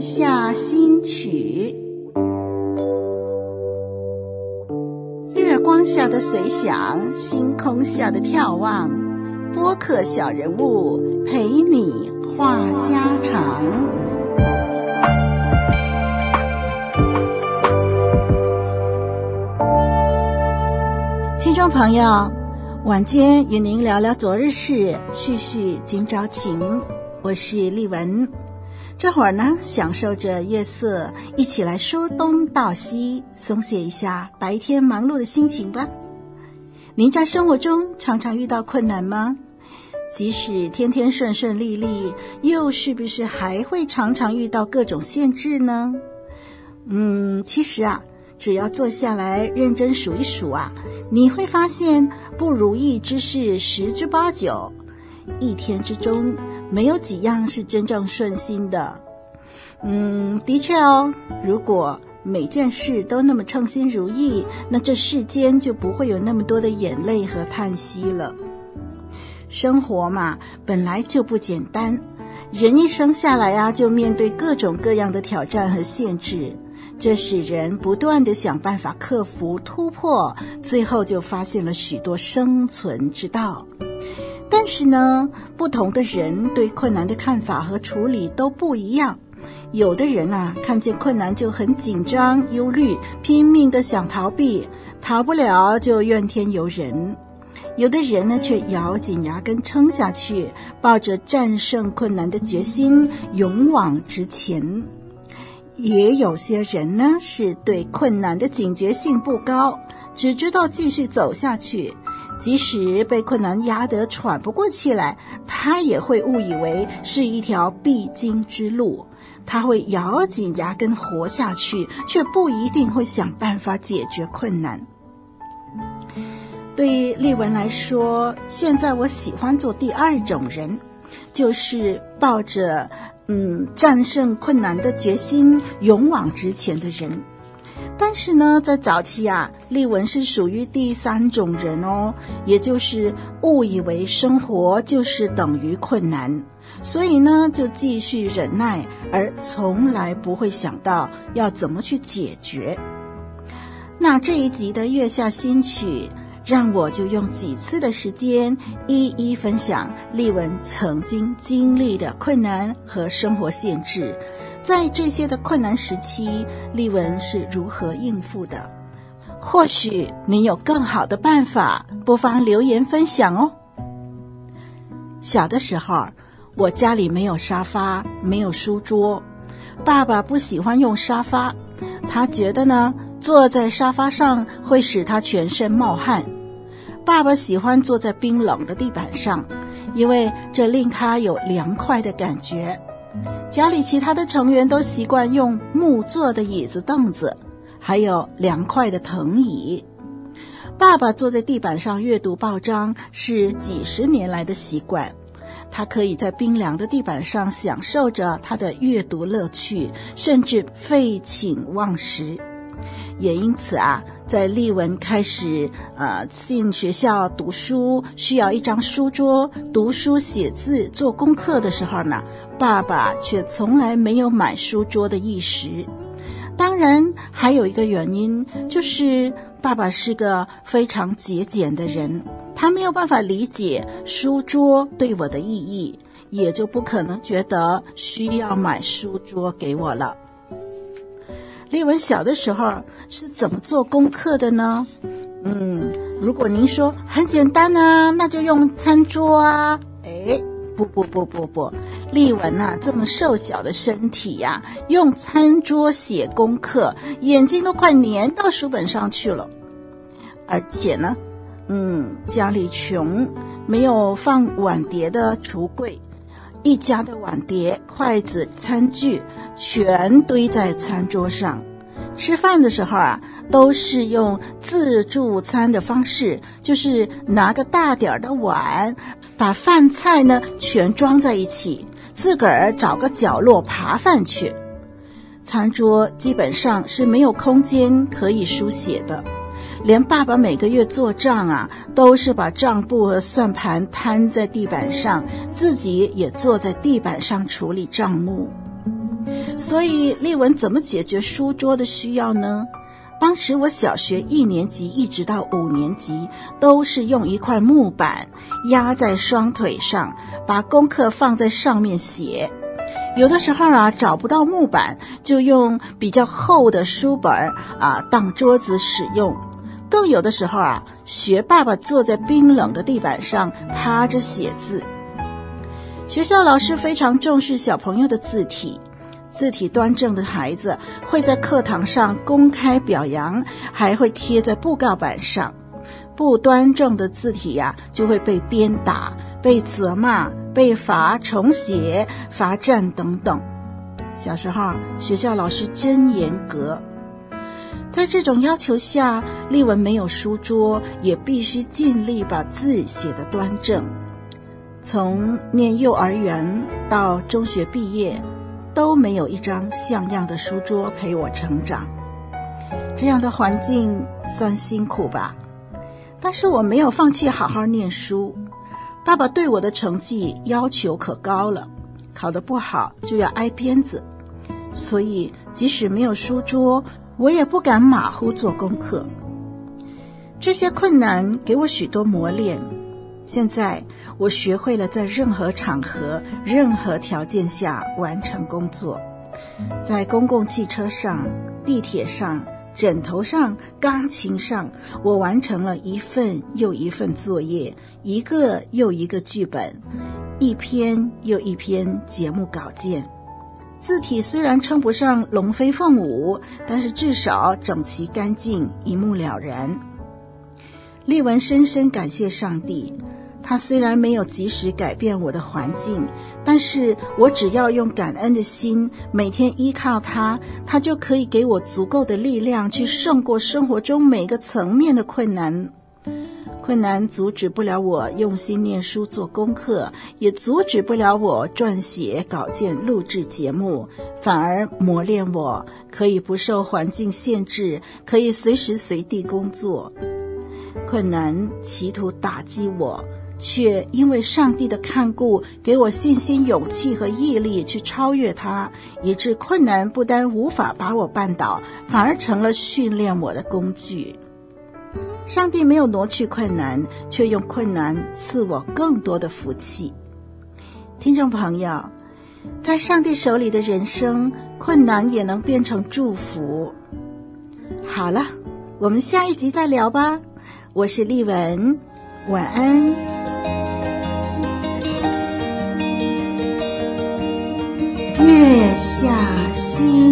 下新曲，月光下的随想，星空下的眺望，播客小人物陪你话家常。听众朋友，晚间与您聊聊昨日事，叙叙今朝情。我是丽文，这会儿呢，享受着月色，一起来说东道西，松懈一下白天忙碌的心情吧。您在生活中常常遇到困难吗？即使天天顺顺利利，又是不是还会常常遇到各种限制呢？嗯，其实啊，只要坐下来认真数一数啊，你会发现不如意之事十之八九，一天之中。没有几样是真正顺心的，嗯，的确哦。如果每件事都那么称心如意，那这世间就不会有那么多的眼泪和叹息了。生活嘛，本来就不简单，人一生下来啊，就面对各种各样的挑战和限制，这使人不断地想办法克服、突破，最后就发现了许多生存之道。但是呢，不同的人对困难的看法和处理都不一样。有的人啊，看见困难就很紧张、忧虑，拼命的想逃避，逃不了就怨天尤人；有的人呢，却咬紧牙根撑下去，抱着战胜困难的决心，勇往直前。也有些人呢，是对困难的警觉性不高，只知道继续走下去。即使被困难压得喘不过气来，他也会误以为是一条必经之路，他会咬紧牙根活下去，却不一定会想办法解决困难。对于丽文来说，现在我喜欢做第二种人，就是抱着嗯战胜困难的决心，勇往直前的人。但是呢，在早期啊，丽文是属于第三种人哦，也就是误以为生活就是等于困难，所以呢，就继续忍耐，而从来不会想到要怎么去解决。那这一集的月下新曲，让我就用几次的时间，一一分享丽文曾经经历的困难和生活限制。在这些的困难时期，丽文是如何应付的？或许你有更好的办法，不妨留言分享哦。小的时候，我家里没有沙发，没有书桌。爸爸不喜欢用沙发，他觉得呢，坐在沙发上会使他全身冒汗。爸爸喜欢坐在冰冷的地板上，因为这令他有凉快的感觉。家里其他的成员都习惯用木做的椅子、凳子，还有凉快的藤椅。爸爸坐在地板上阅读报章是几十年来的习惯，他可以在冰凉的地板上享受着他的阅读乐趣，甚至废寝忘食。也因此啊，在丽文开始呃进学校读书，需要一张书桌读书、写字、做功课的时候呢，爸爸却从来没有买书桌的意识。当然，还有一个原因，就是爸爸是个非常节俭的人，他没有办法理解书桌对我的意义，也就不可能觉得需要买书桌给我了。丽文小的时候是怎么做功课的呢？嗯，如果您说很简单啊，那就用餐桌啊。哎。不不不不不，丽文呐、啊，这么瘦小的身体呀、用餐桌写功课，眼睛都快粘到书本上去了。而且呢，嗯，家里穷，没有放碗碟的橱柜，一家的碗碟、筷子、餐具全堆在餐桌上。吃饭的时候啊，都是用自助餐的方式，就是拿个大点儿的碗。把饭菜呢全装在一起，自个儿找个角落扒饭去。餐桌基本上是没有空间可以书写的，连爸爸每个月做账啊，都是把账簿和算盘摊在地板上，自己也坐在地板上处理账目。所以丽文怎么解决书桌的需要呢？当时我小学一年级一直到五年级，都是用一块木板压在双腿上，把功课放在上面写。有的时候啊，找不到木板，就用比较厚的书本啊当桌子使用。更有的时候啊，学爸爸坐在冰冷的地板上趴着写字。学校老师非常重视小朋友的字体。字体端正的孩子会在课堂上公开表扬，还会贴在布告板上；不端正的字体呀、就会被鞭打、被责骂、被罚重写、罚站等等。小时候，学校老师真严格。在这种要求下，丽文没有书桌，也必须尽力把字写得端正。从念幼儿园到中学毕业。都没有一张像样的书桌陪我成长，这样的环境算辛苦吧？但是我没有放弃好好念书。爸爸对我的成绩要求可高了，考得不好就要挨鞭子，所以即使没有书桌，我也不敢马虎做功课。这些困难给我许多磨练。现在我学会了在任何场合、任何条件下完成工作，在公共汽车上、地铁上、枕头上、钢琴上，我完成了一份又一份作业，一个又一个剧本，一篇又一篇节目稿件。字体虽然称不上龙飞凤舞，但是至少整齐干净，一目了然。丽文深深感谢上帝。他虽然没有及时改变我的环境，但是我只要用感恩的心，每天依靠他，他就可以给我足够的力量去胜过生活中每个层面的困难。困难阻止不了我用心念书做功课，也阻止不了我撰写稿件、录制节目，反而磨练我可以不受环境限制，可以随时随地工作。困难企图打击我。却因为上帝的看顾，给我信心、勇气和毅力去超越它，以致困难不但无法把我绊倒，反而成了训练我的工具。上帝没有挪去困难，却用困难赐我更多的福气。听众朋友，在上帝手里的人生，困难也能变成祝福。好了，我们下一集再聊吧。我是丽文，晚安。月下新。